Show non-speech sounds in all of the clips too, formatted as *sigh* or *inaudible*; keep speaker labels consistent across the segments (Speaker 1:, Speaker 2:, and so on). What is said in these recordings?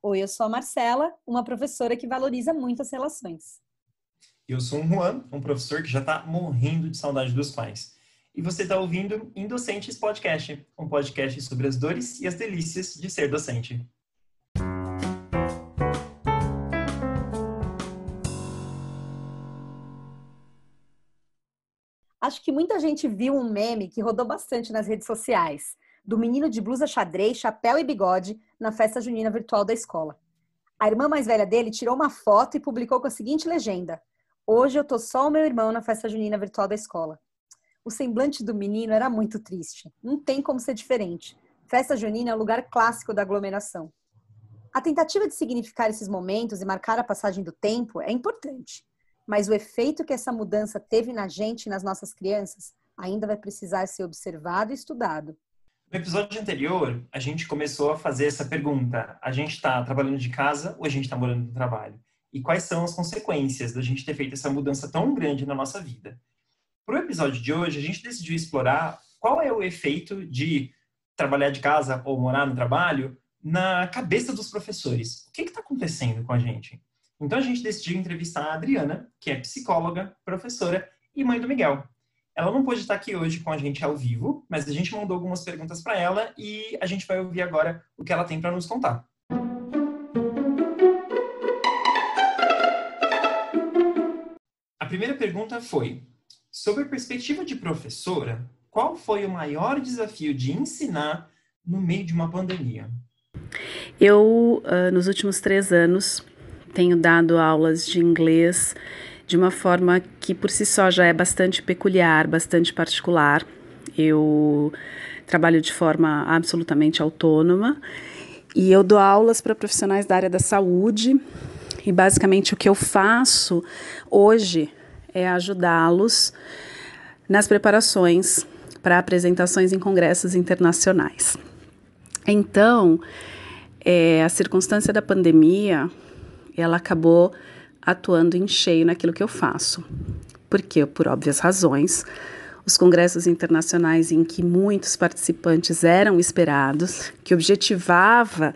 Speaker 1: Oi, eu sou a Marcela, uma professora que valoriza muito as relações.
Speaker 2: Eu sou o Juan, um professor que já está morrendo de saudade dos pais. E você está ouvindo Indocentes Podcast, um podcast sobre as dores e as delícias de ser docente.
Speaker 1: Acho que muita gente viu um meme que rodou bastante nas redes sociais, do menino de blusa xadrez, chapéu e bigode na festa junina virtual da escola. A irmã mais velha dele tirou uma foto e publicou com a seguinte legenda: Hoje eu tô só o meu irmão na festa junina virtual da escola. O semblante do menino era muito triste. Não tem como ser diferente. Festa junina é o lugar clássico da aglomeração. A tentativa de significar esses momentos e marcar a passagem do tempo é importante mas o efeito que essa mudança teve na gente e nas nossas crianças ainda vai precisar ser observado e estudado.
Speaker 2: No episódio anterior, a gente começou a fazer essa pergunta: a gente está trabalhando de casa ou a gente está morando no trabalho? E quais são as consequências da gente ter feito essa mudança tão grande na nossa vida? Para o episódio de hoje, a gente decidiu explorar qual é o efeito de trabalhar de casa ou morar no trabalho na cabeça dos professores. O que está acontecendo com a gente? Então a gente decidiu entrevistar a Adriana, que é psicóloga, professora e mãe do Miguel. Ela não pôde estar aqui hoje com a gente ao vivo, mas a gente mandou algumas perguntas para ela e a gente vai ouvir agora o que ela tem para nos contar. A primeira pergunta foi: sobre a perspectiva de professora, qual foi o maior desafio de ensinar no meio de uma pandemia?
Speaker 3: Eu, uh, nos últimos três anos, tenho dado aulas de inglês de uma forma que por si só já é bastante peculiar, bastante particular. Eu trabalho de forma absolutamente autônoma e eu dou aulas para profissionais da área da saúde. E basicamente o que eu faço hoje é ajudá-los nas preparações para apresentações em congressos internacionais. Então, é, a circunstância da pandemia ela acabou atuando em cheio naquilo que eu faço. Porque, por óbvias razões, os congressos internacionais em que muitos participantes eram esperados, que objetivava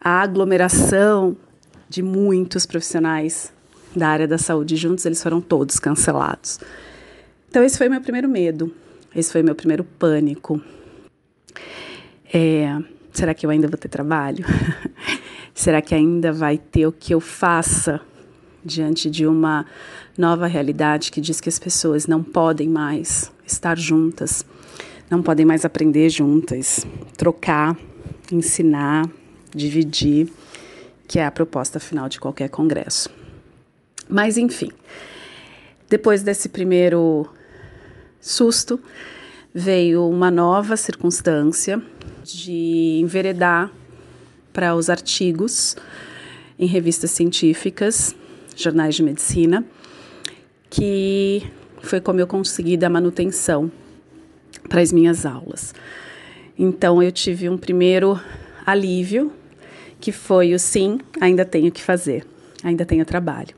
Speaker 3: a aglomeração de muitos profissionais da área da saúde juntos, eles foram todos cancelados. Então, esse foi meu primeiro medo, esse foi meu primeiro pânico. É, será que eu ainda vou ter trabalho? *laughs* Será que ainda vai ter o que eu faça diante de uma nova realidade que diz que as pessoas não podem mais estar juntas, não podem mais aprender juntas, trocar, ensinar, dividir, que é a proposta final de qualquer congresso. Mas enfim, depois desse primeiro susto, veio uma nova circunstância de enveredar para os artigos em revistas científicas, jornais de medicina, que foi como eu consegui dar manutenção para as minhas aulas. Então eu tive um primeiro alívio, que foi o sim, ainda tenho que fazer, ainda tenho trabalho.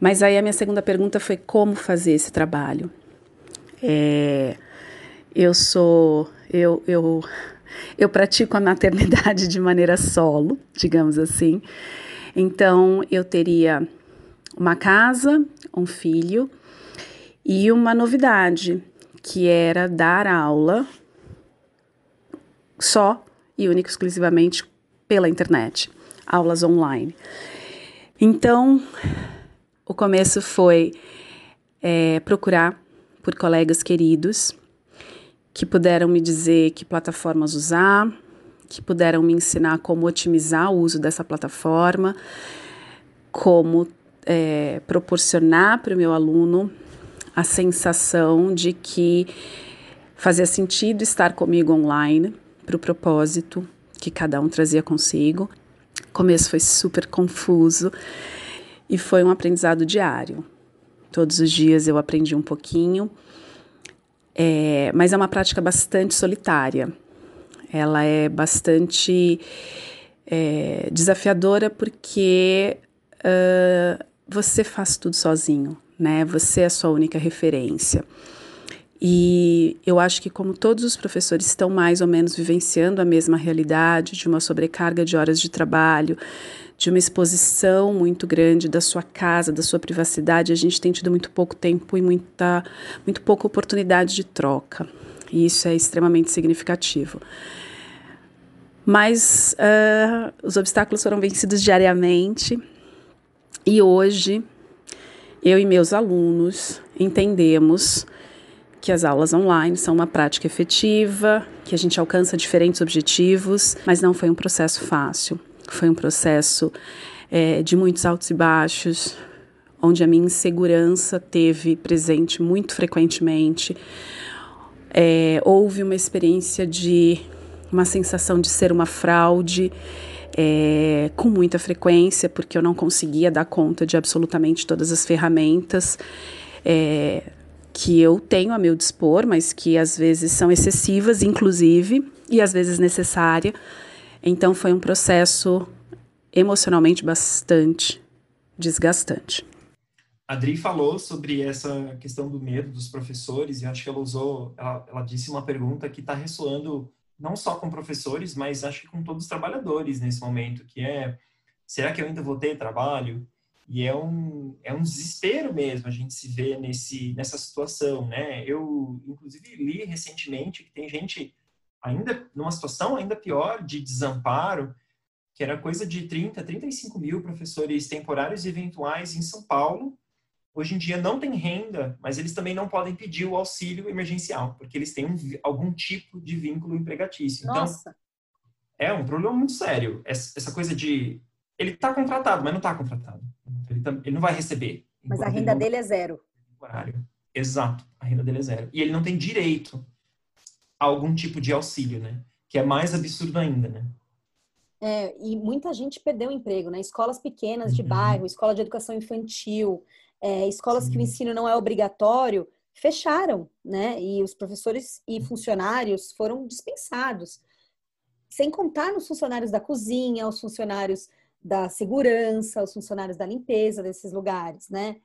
Speaker 3: Mas aí a minha segunda pergunta foi como fazer esse trabalho. É, eu sou, eu, eu eu pratico a maternidade de maneira solo, digamos assim. Então, eu teria uma casa, um filho e uma novidade, que era dar aula só e única exclusivamente pela internet, aulas online. Então, o começo foi é, procurar por colegas queridos que puderam me dizer que plataformas usar, que puderam me ensinar como otimizar o uso dessa plataforma, como é, proporcionar para o meu aluno a sensação de que fazia sentido estar comigo online para o propósito que cada um trazia consigo. O começo foi super confuso e foi um aprendizado diário. Todos os dias eu aprendi um pouquinho é, mas é uma prática bastante solitária. Ela é bastante é, desafiadora porque uh, você faz tudo sozinho, né? Você é a sua única referência. E eu acho que, como todos os professores estão mais ou menos vivenciando a mesma realidade, de uma sobrecarga de horas de trabalho, de uma exposição muito grande da sua casa, da sua privacidade, a gente tem tido muito pouco tempo e muita, muito pouca oportunidade de troca. E isso é extremamente significativo. Mas uh, os obstáculos foram vencidos diariamente e hoje eu e meus alunos entendemos que as aulas online são uma prática efetiva, que a gente alcança diferentes objetivos, mas não foi um processo fácil. Foi um processo é, de muitos altos e baixos, onde a minha insegurança teve presente muito frequentemente. É, houve uma experiência de uma sensação de ser uma fraude. É, com muita frequência, porque eu não conseguia dar conta de absolutamente todas as ferramentas. É, que eu tenho a meu dispor, mas que às vezes são excessivas, inclusive, e às vezes necessária. Então foi um processo emocionalmente bastante desgastante.
Speaker 2: A Adri falou sobre essa questão do medo dos professores e acho que ela usou, ela, ela disse uma pergunta que está ressoando não só com professores, mas acho que com todos os trabalhadores nesse momento, que é será que eu ainda vou ter trabalho? E é um, é um desespero mesmo a gente se ver nesse, nessa situação, né? Eu, inclusive, li recentemente que tem gente ainda numa situação ainda pior de desamparo, que era coisa de 30, 35 mil professores temporários e eventuais em São Paulo. Hoje em dia não tem renda, mas eles também não podem pedir o auxílio emergencial, porque eles têm um, algum tipo de vínculo empregatício. Então,
Speaker 1: Nossa.
Speaker 2: é um problema muito sério. Essa coisa de ele está contratado, mas não está contratado. Ele, tá, ele, não vai receber.
Speaker 1: Mas a renda dele é zero.
Speaker 2: Horário. Exato, a renda dele é zero. E ele não tem direito a algum tipo de auxílio, né? Que é mais absurdo ainda, né?
Speaker 1: É, e muita gente perdeu o emprego, né? Escolas pequenas de uhum. bairro, escola de educação infantil, é, escolas Sim. que o ensino não é obrigatório, fecharam, né? E os professores e funcionários foram dispensados. Sem contar nos funcionários da cozinha, os funcionários da segurança, os funcionários da limpeza desses lugares, né?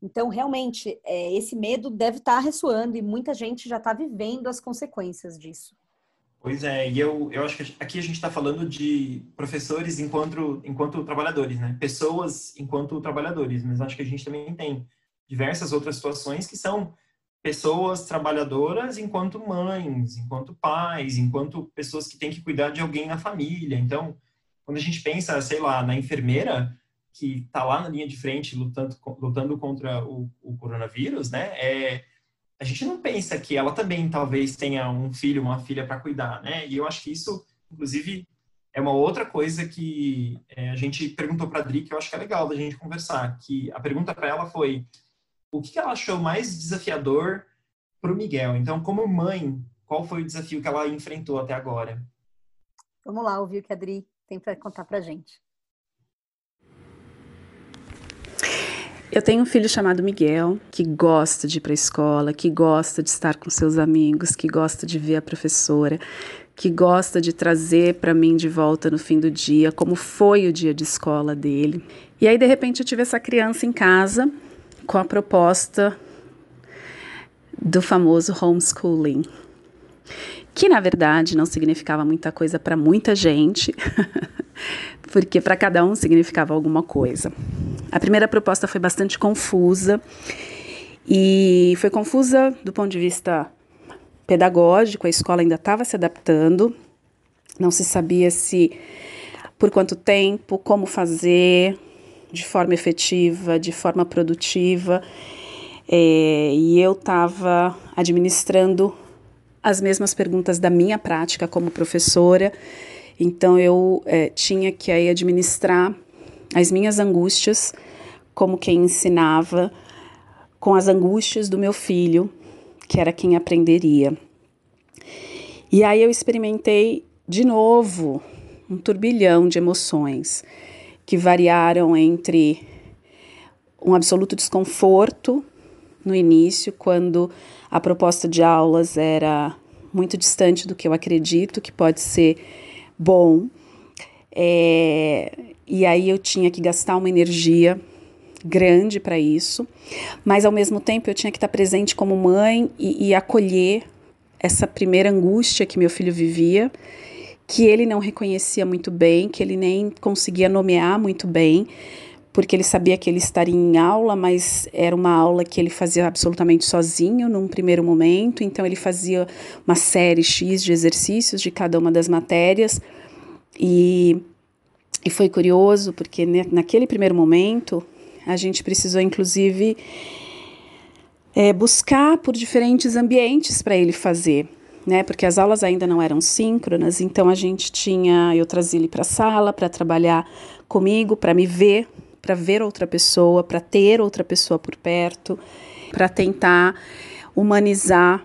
Speaker 1: Então, realmente, é, esse medo deve estar tá ressoando e muita gente já está vivendo as consequências disso.
Speaker 2: Pois é, e eu, eu acho que aqui a gente está falando de professores enquanto, enquanto trabalhadores, né? Pessoas enquanto trabalhadores, mas acho que a gente também tem diversas outras situações que são pessoas trabalhadoras enquanto mães, enquanto pais, enquanto pessoas que têm que cuidar de alguém na família. Então, quando a gente pensa, sei lá, na enfermeira que está lá na linha de frente lutando, lutando contra o, o coronavírus, né? É, a gente não pensa que ela também talvez tenha um filho, uma filha para cuidar, né? E eu acho que isso, inclusive, é uma outra coisa que é, a gente perguntou para a Adri, que eu acho que é legal da gente conversar, que a pergunta para ela foi o que ela achou mais desafiador para o Miguel. Então, como mãe, qual foi o desafio que ela enfrentou até agora?
Speaker 1: Vamos lá ouvir o que a Adri tem para contar para gente.
Speaker 3: Eu tenho um filho chamado Miguel, que gosta de ir para a escola, que gosta de estar com seus amigos, que gosta de ver a professora, que gosta de trazer para mim de volta no fim do dia como foi o dia de escola dele. E aí, de repente, eu tive essa criança em casa com a proposta do famoso homeschooling que na verdade não significava muita coisa para muita gente, *laughs* porque para cada um significava alguma coisa. A primeira proposta foi bastante confusa e foi confusa do ponto de vista pedagógico, a escola ainda estava se adaptando, não se sabia se por quanto tempo, como fazer de forma efetiva, de forma produtiva. É, e eu estava administrando as mesmas perguntas da minha prática como professora. Então eu é, tinha que aí administrar as minhas angústias como quem ensinava com as angústias do meu filho, que era quem aprenderia. E aí eu experimentei de novo um turbilhão de emoções que variaram entre um absoluto desconforto no início, quando a proposta de aulas era muito distante do que eu acredito que pode ser bom. É, e aí eu tinha que gastar uma energia grande para isso, mas ao mesmo tempo eu tinha que estar presente como mãe e, e acolher essa primeira angústia que meu filho vivia, que ele não reconhecia muito bem, que ele nem conseguia nomear muito bem, porque ele sabia que ele estaria em aula, mas era uma aula que ele fazia absolutamente sozinho num primeiro momento, então ele fazia uma série X de exercícios de cada uma das matérias e, e foi curioso porque naquele primeiro momento a gente precisou inclusive é, buscar por diferentes ambientes para ele fazer. Né, porque as aulas ainda não eram síncronas, então a gente tinha, eu trazia ele para a sala para trabalhar comigo, para me ver, para ver outra pessoa, para ter outra pessoa por perto, para tentar humanizar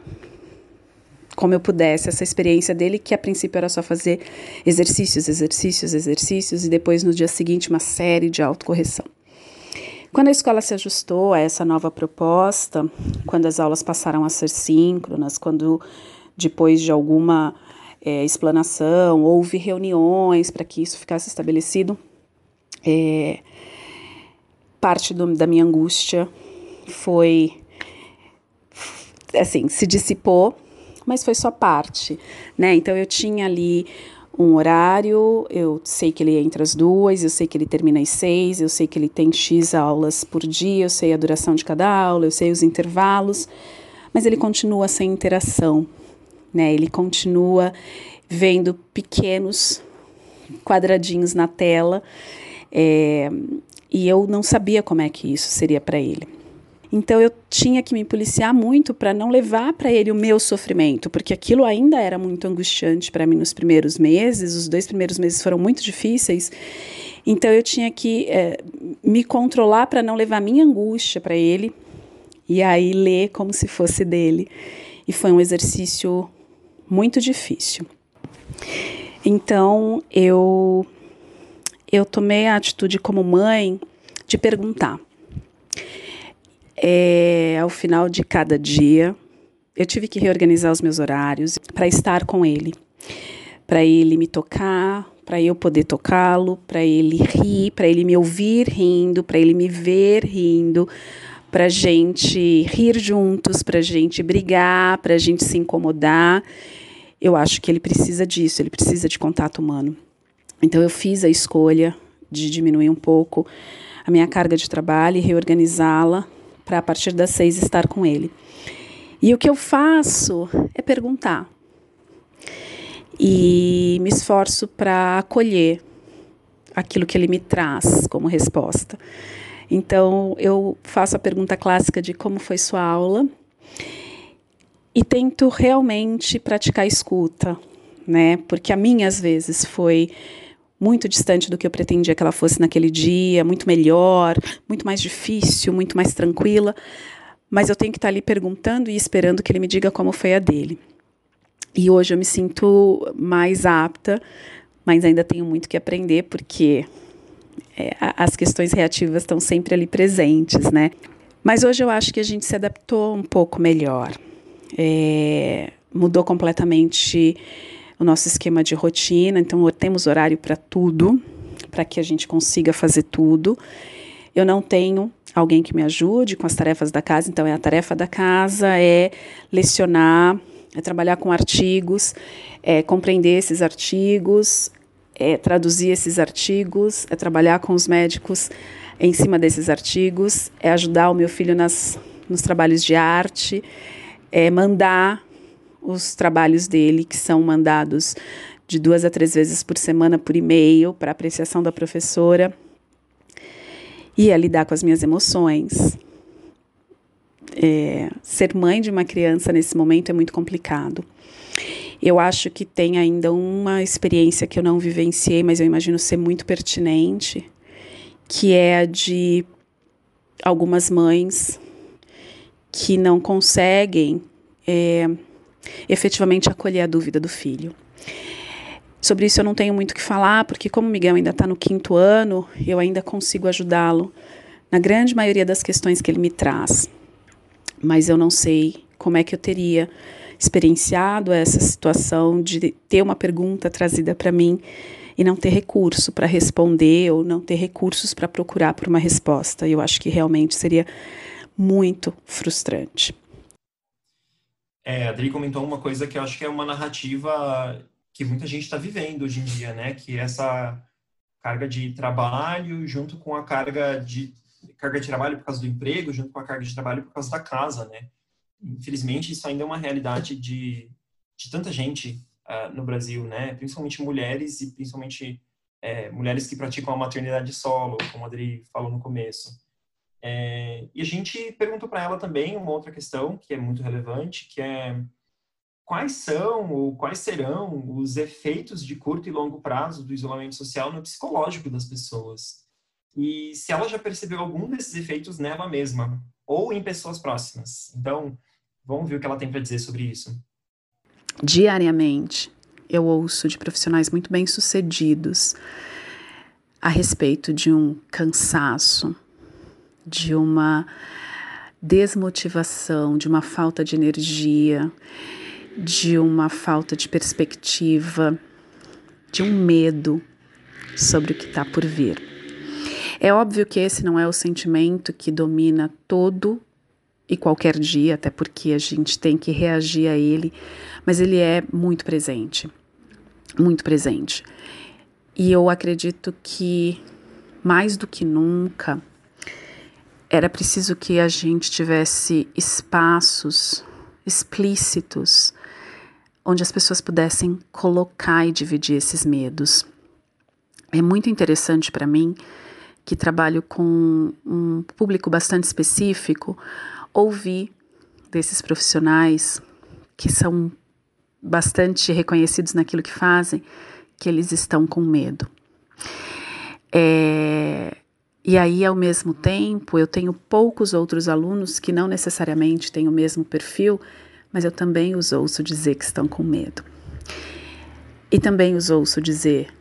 Speaker 3: como eu pudesse essa experiência dele, que a princípio era só fazer exercícios, exercícios, exercícios e depois no dia seguinte uma série de autocorreção. Quando a escola se ajustou a essa nova proposta, quando as aulas passaram a ser síncronas, quando depois de alguma é, explanação houve reuniões para que isso ficasse estabelecido, é, parte do, da minha angústia foi assim se dissipou mas foi só parte, né? Então eu tinha ali um horário, eu sei que ele entra às duas, eu sei que ele termina às seis, eu sei que ele tem X aulas por dia, eu sei a duração de cada aula, eu sei os intervalos, mas ele continua sem interação, né? Ele continua vendo pequenos quadradinhos na tela, é, e eu não sabia como é que isso seria para ele. Então eu tinha que me policiar muito para não levar para ele o meu sofrimento, porque aquilo ainda era muito angustiante para mim nos primeiros meses. Os dois primeiros meses foram muito difíceis. Então eu tinha que é, me controlar para não levar minha angústia para ele e aí ler como se fosse dele. E foi um exercício muito difícil. Então eu eu tomei a atitude como mãe de perguntar é, ao final de cada dia, eu tive que reorganizar os meus horários para estar com ele, para ele me tocar, para eu poder tocá-lo, para ele rir, para ele me ouvir rindo, para ele me ver rindo, para gente rir juntos, para gente brigar, para gente se incomodar. Eu acho que ele precisa disso, ele precisa de contato humano. Então eu fiz a escolha de diminuir um pouco a minha carga de trabalho e reorganizá-la para a partir das seis estar com ele. E o que eu faço é perguntar. E me esforço para acolher aquilo que ele me traz como resposta. Então, eu faço a pergunta clássica de como foi sua aula e tento realmente praticar escuta, né? Porque a minha, às vezes, foi muito distante do que eu pretendia que ela fosse naquele dia, muito melhor, muito mais difícil, muito mais tranquila. Mas eu tenho que estar ali perguntando e esperando que ele me diga como foi a dele. E hoje eu me sinto mais apta, mas ainda tenho muito que aprender, porque é, as questões reativas estão sempre ali presentes, né? Mas hoje eu acho que a gente se adaptou um pouco melhor. É, mudou completamente o nosso esquema de rotina, então temos horário para tudo, para que a gente consiga fazer tudo. Eu não tenho alguém que me ajude com as tarefas da casa, então é a tarefa da casa, é lecionar, é trabalhar com artigos, é compreender esses artigos, é traduzir esses artigos, é trabalhar com os médicos em cima desses artigos, é ajudar o meu filho nas, nos trabalhos de arte, é mandar os trabalhos dele, que são mandados de duas a três vezes por semana por e-mail para apreciação da professora, e a lidar com as minhas emoções. É, ser mãe de uma criança nesse momento é muito complicado. Eu acho que tem ainda uma experiência que eu não vivenciei, mas eu imagino ser muito pertinente, que é a de algumas mães que não conseguem é, efetivamente acolher a dúvida do filho. Sobre isso eu não tenho muito o que falar, porque como o Miguel ainda está no quinto ano, eu ainda consigo ajudá-lo na grande maioria das questões que ele me traz. Mas eu não sei como é que eu teria experienciado essa situação de ter uma pergunta trazida para mim e não ter recurso para responder ou não ter recursos para procurar por uma resposta. Eu acho que realmente seria muito frustrante.
Speaker 2: É, a Adri comentou uma coisa que eu acho que é uma narrativa que muita gente está vivendo hoje em dia, né? Que é essa carga de trabalho junto com a carga de carga de trabalho por causa do emprego, junto com a carga de trabalho por causa da casa, né? Infelizmente, isso ainda é uma realidade de, de tanta gente uh, no Brasil, né? Principalmente mulheres e principalmente é, mulheres que praticam a maternidade solo, como a Adri falou no começo. É, e a gente perguntou para ela também uma outra questão que é muito relevante, que é quais são ou quais serão os efeitos de curto e longo prazo do isolamento social no psicológico das pessoas. E se ela já percebeu algum desses efeitos nela mesma ou em pessoas próximas. Então, vamos ver o que ela tem para dizer sobre isso.
Speaker 3: Diariamente, eu ouço de profissionais muito bem-sucedidos a respeito de um cansaço, de uma desmotivação, de uma falta de energia, de uma falta de perspectiva, de um medo sobre o que está por vir. É óbvio que esse não é o sentimento que domina todo e qualquer dia, até porque a gente tem que reagir a ele, mas ele é muito presente, muito presente. E eu acredito que mais do que nunca era preciso que a gente tivesse espaços explícitos onde as pessoas pudessem colocar e dividir esses medos. É muito interessante para mim, que trabalho com um público bastante específico, ouvir desses profissionais que são bastante reconhecidos naquilo que fazem, que eles estão com medo. É, e aí, ao mesmo tempo, eu tenho poucos outros alunos que não necessariamente têm o mesmo perfil, mas eu também os ouço dizer que estão com medo. E também os ouço dizer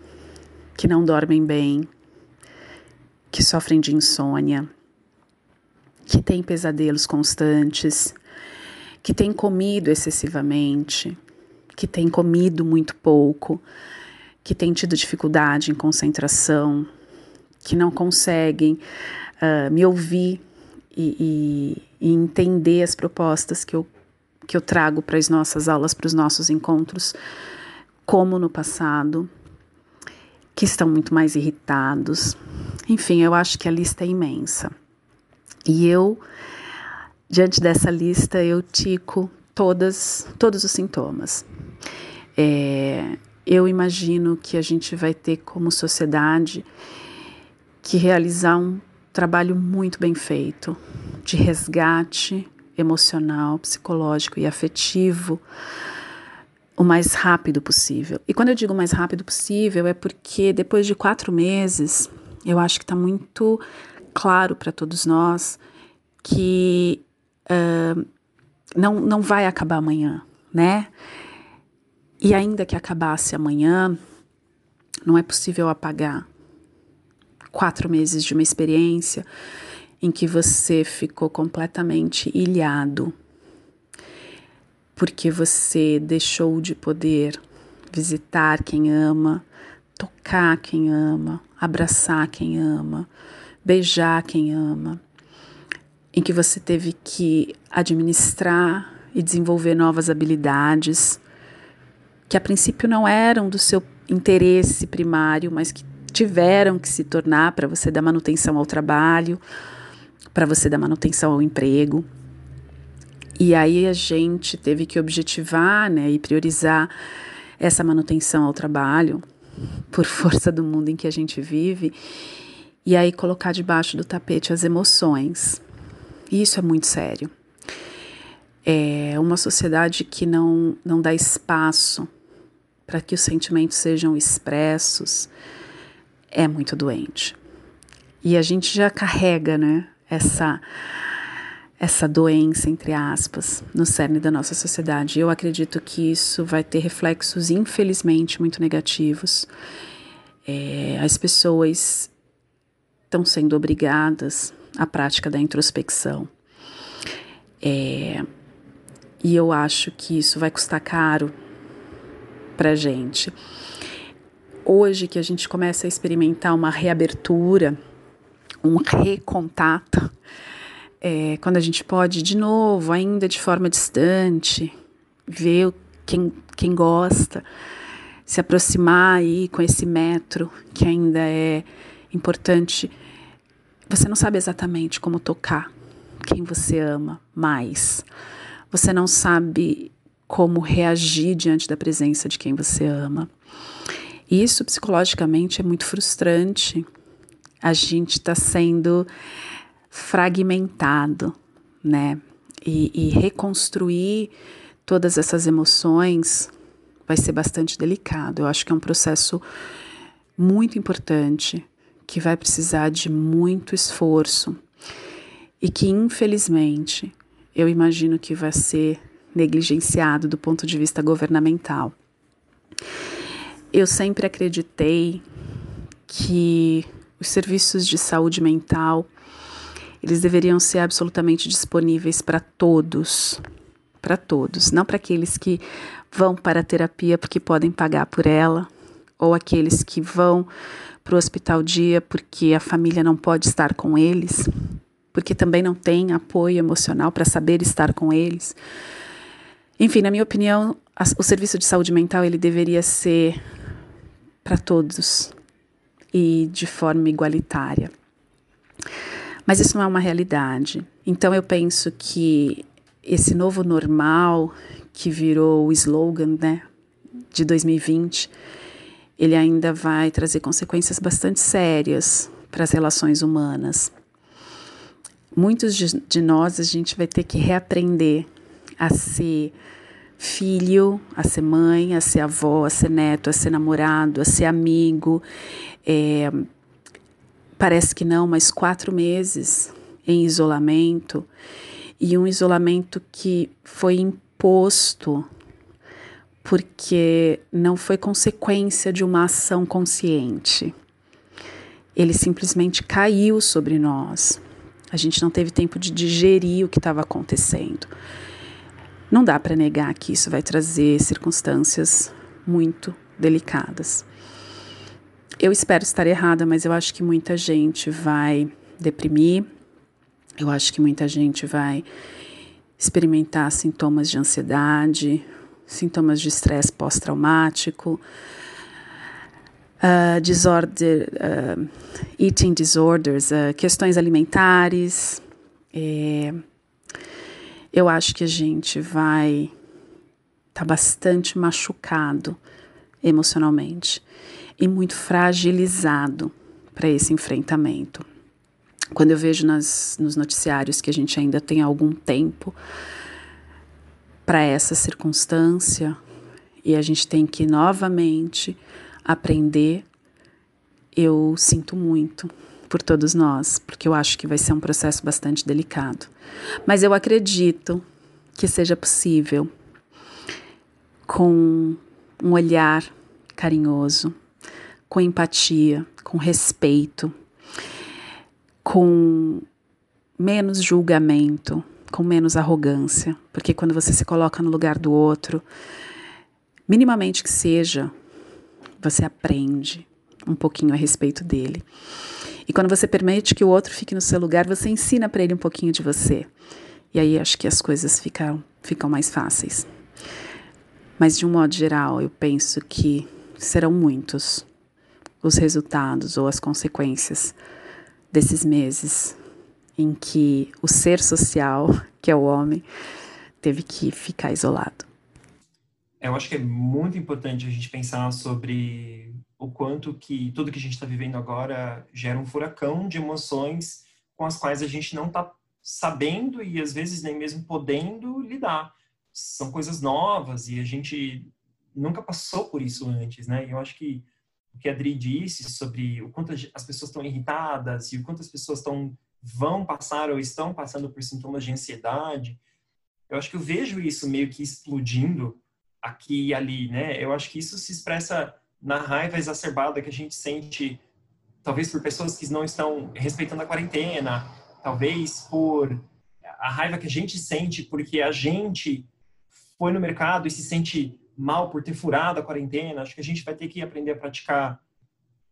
Speaker 3: que não dormem bem, que sofrem de insônia, que têm pesadelos constantes, que têm comido excessivamente, que têm comido muito pouco, que têm tido dificuldade em concentração, que não conseguem uh, me ouvir e, e, e, entender as propostas que eu, que eu trago para as nossas aulas, para os nossos encontros, como no passado, que estão muito mais irritados. Enfim, eu acho que a lista é imensa. E eu, diante dessa lista, eu tico todas, todos os sintomas. É, eu imagino que a gente vai ter como sociedade que realizar um trabalho muito bem feito de resgate emocional, psicológico e afetivo o mais rápido possível. E quando eu digo mais rápido possível, é porque depois de quatro meses, eu acho que está muito claro para todos nós que uh, não, não vai acabar amanhã, né? E ainda que acabasse amanhã, não é possível apagar quatro meses de uma experiência em que você ficou completamente ilhado, porque você deixou de poder visitar quem ama, tocar quem ama, abraçar quem ama, beijar quem ama, em que você teve que administrar e desenvolver novas habilidades que a princípio não eram do seu interesse primário, mas que tiveram que se tornar para você dar manutenção ao trabalho, para você dar manutenção ao emprego. E aí a gente teve que objetivar né, e priorizar essa manutenção ao trabalho, *laughs* por força do mundo em que a gente vive, e aí colocar debaixo do tapete as emoções. E isso é muito sério. É uma sociedade que não, não dá espaço para que os sentimentos sejam expressos, é muito doente. E a gente já carrega, né, essa essa doença entre aspas no cerne da nossa sociedade. Eu acredito que isso vai ter reflexos infelizmente muito negativos. É, as pessoas estão sendo obrigadas à prática da introspecção. É, e eu acho que isso vai custar caro para gente hoje que a gente começa a experimentar uma reabertura, um recontato, é, quando a gente pode, de novo, ainda de forma distante, ver quem, quem gosta, se aproximar aí com esse metro que ainda é importante. Você não sabe exatamente como tocar quem você ama mais. Você não sabe como reagir diante da presença de quem você ama. E isso psicologicamente é muito frustrante. A gente está sendo fragmentado, né? E, e reconstruir todas essas emoções vai ser bastante delicado. Eu acho que é um processo muito importante que vai precisar de muito esforço e que, infelizmente, eu imagino que vai ser negligenciado do ponto de vista governamental. Eu sempre acreditei que os serviços de saúde mental eles deveriam ser absolutamente disponíveis para todos, para todos, não para aqueles que vão para a terapia porque podem pagar por ela, ou aqueles que vão para o hospital dia porque a família não pode estar com eles, porque também não tem apoio emocional para saber estar com eles. Enfim, na minha opinião, o serviço de saúde mental ele deveria ser para todos e de forma igualitária. Mas isso não é uma realidade. Então eu penso que esse novo normal que virou o slogan, né, de 2020, ele ainda vai trazer consequências bastante sérias para as relações humanas. Muitos de, de nós a gente vai ter que reaprender a ser filho, a ser mãe, a ser avó, a ser neto, a ser namorado, a ser amigo. É, parece que não, mas quatro meses em isolamento e um isolamento que foi imposto porque não foi consequência de uma ação consciente. Ele simplesmente caiu sobre nós. A gente não teve tempo de digerir o que estava acontecendo. Não dá para negar que isso vai trazer circunstâncias muito delicadas. Eu espero estar errada, mas eu acho que muita gente vai deprimir, eu acho que muita gente vai experimentar sintomas de ansiedade, sintomas de estresse pós-traumático, uh, disorder, uh, eating disorders, uh, questões alimentares. É, eu acho que a gente vai estar tá bastante machucado emocionalmente e muito fragilizado para esse enfrentamento. Quando eu vejo nas, nos noticiários que a gente ainda tem algum tempo para essa circunstância e a gente tem que novamente aprender, eu sinto muito por todos nós, porque eu acho que vai ser um processo bastante delicado. Mas eu acredito que seja possível com um olhar carinhoso, com empatia, com respeito com menos julgamento, com menos arrogância, porque quando você se coloca no lugar do outro, minimamente que seja, você aprende um pouquinho a respeito dele. E quando você permite que o outro fique no seu lugar, você ensina para ele um pouquinho de você. E aí acho que as coisas ficam, ficam mais fáceis. Mas de um modo geral, eu penso que serão muitos os resultados ou as consequências desses meses em que o ser social, que é o homem, teve que ficar isolado.
Speaker 2: Eu acho que é muito importante a gente pensar sobre o quanto que tudo que a gente está vivendo agora gera um furacão de emoções com as quais a gente não está sabendo e às vezes nem mesmo podendo lidar. São coisas novas e a gente nunca passou por isso antes, né? Eu acho que o que a Adri disse sobre o quanto as pessoas estão irritadas e o quanto as pessoas estão vão passar ou estão passando por sintomas de ansiedade. Eu acho que eu vejo isso meio que explodindo aqui e ali, né? Eu acho que isso se expressa na raiva exacerbada que a gente sente, talvez por pessoas que não estão respeitando a quarentena, talvez por a raiva que a gente sente porque a gente foi no mercado e se sente mal por ter furado a quarentena. Acho que a gente vai ter que aprender a praticar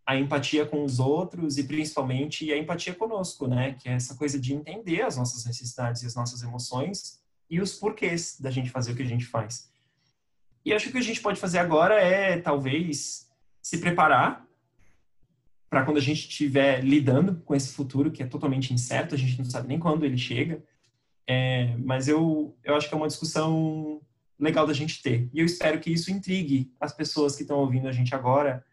Speaker 2: a empatia com os outros e principalmente a empatia conosco, né? Que é essa coisa de entender as nossas necessidades e as nossas emoções e os porquês da gente fazer o que a gente faz. E acho que o que a gente pode fazer agora é talvez se preparar para quando a gente estiver lidando com esse futuro que é totalmente incerto, a gente não sabe nem quando ele chega. É, mas eu, eu acho que é uma discussão legal da gente ter. E eu espero que isso intrigue as pessoas que estão ouvindo a gente agora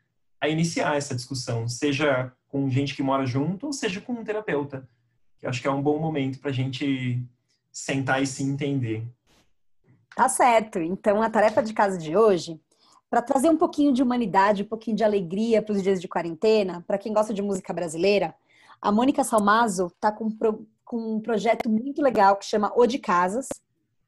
Speaker 2: a iniciar essa discussão, seja com gente que mora junto, ou seja com um terapeuta. Que acho que é um bom momento para a gente sentar e se entender.
Speaker 1: Tá certo. Então, a tarefa de casa de hoje, para trazer um pouquinho de humanidade, um pouquinho de alegria para os dias de quarentena, para quem gosta de música brasileira, a Mônica Salmazo está com, com um projeto muito legal que chama O de Casas,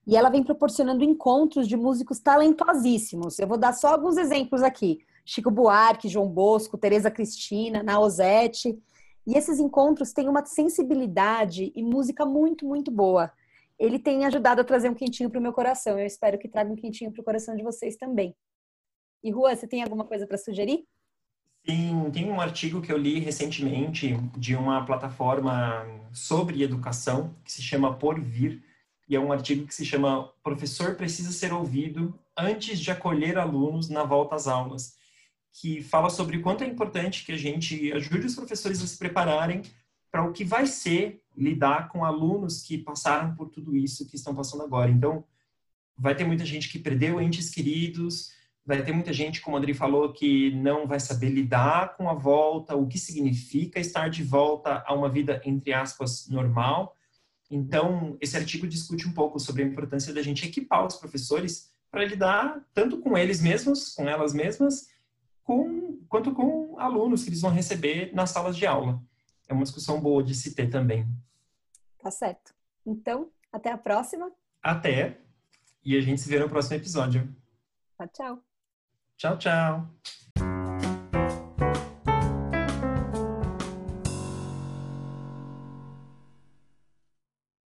Speaker 1: e ela vem proporcionando encontros de músicos talentosíssimos. Eu vou dar só alguns exemplos aqui. Chico Buarque, João Bosco, Tereza Cristina, Naozete. E esses encontros têm uma sensibilidade e música muito, muito boa. Ele tem ajudado a trazer um quentinho para o meu coração. Eu espero que traga um quentinho para o coração de vocês também. E Rua, você tem alguma coisa para sugerir?
Speaker 2: Sim, tem um artigo que eu li recentemente de uma plataforma sobre educação que se chama Por Vir, e é um artigo que se chama Professor precisa ser ouvido antes de acolher alunos na volta às aulas que fala sobre o quanto é importante que a gente ajude os professores a se prepararem para o que vai ser lidar com alunos que passaram por tudo isso que estão passando agora. Então, vai ter muita gente que perdeu entes queridos, vai ter muita gente, como o André falou, que não vai saber lidar com a volta, o que significa estar de volta a uma vida, entre aspas, normal. Então, esse artigo discute um pouco sobre a importância da gente equipar os professores para lidar tanto com eles mesmos, com elas mesmas, com, quanto com alunos que eles vão receber nas salas de aula. É uma discussão boa de se ter também.
Speaker 1: Tá certo. Então, até a próxima.
Speaker 2: Até. E a gente se vê no próximo episódio.
Speaker 1: Tchau, tchau.
Speaker 2: Tchau, tchau.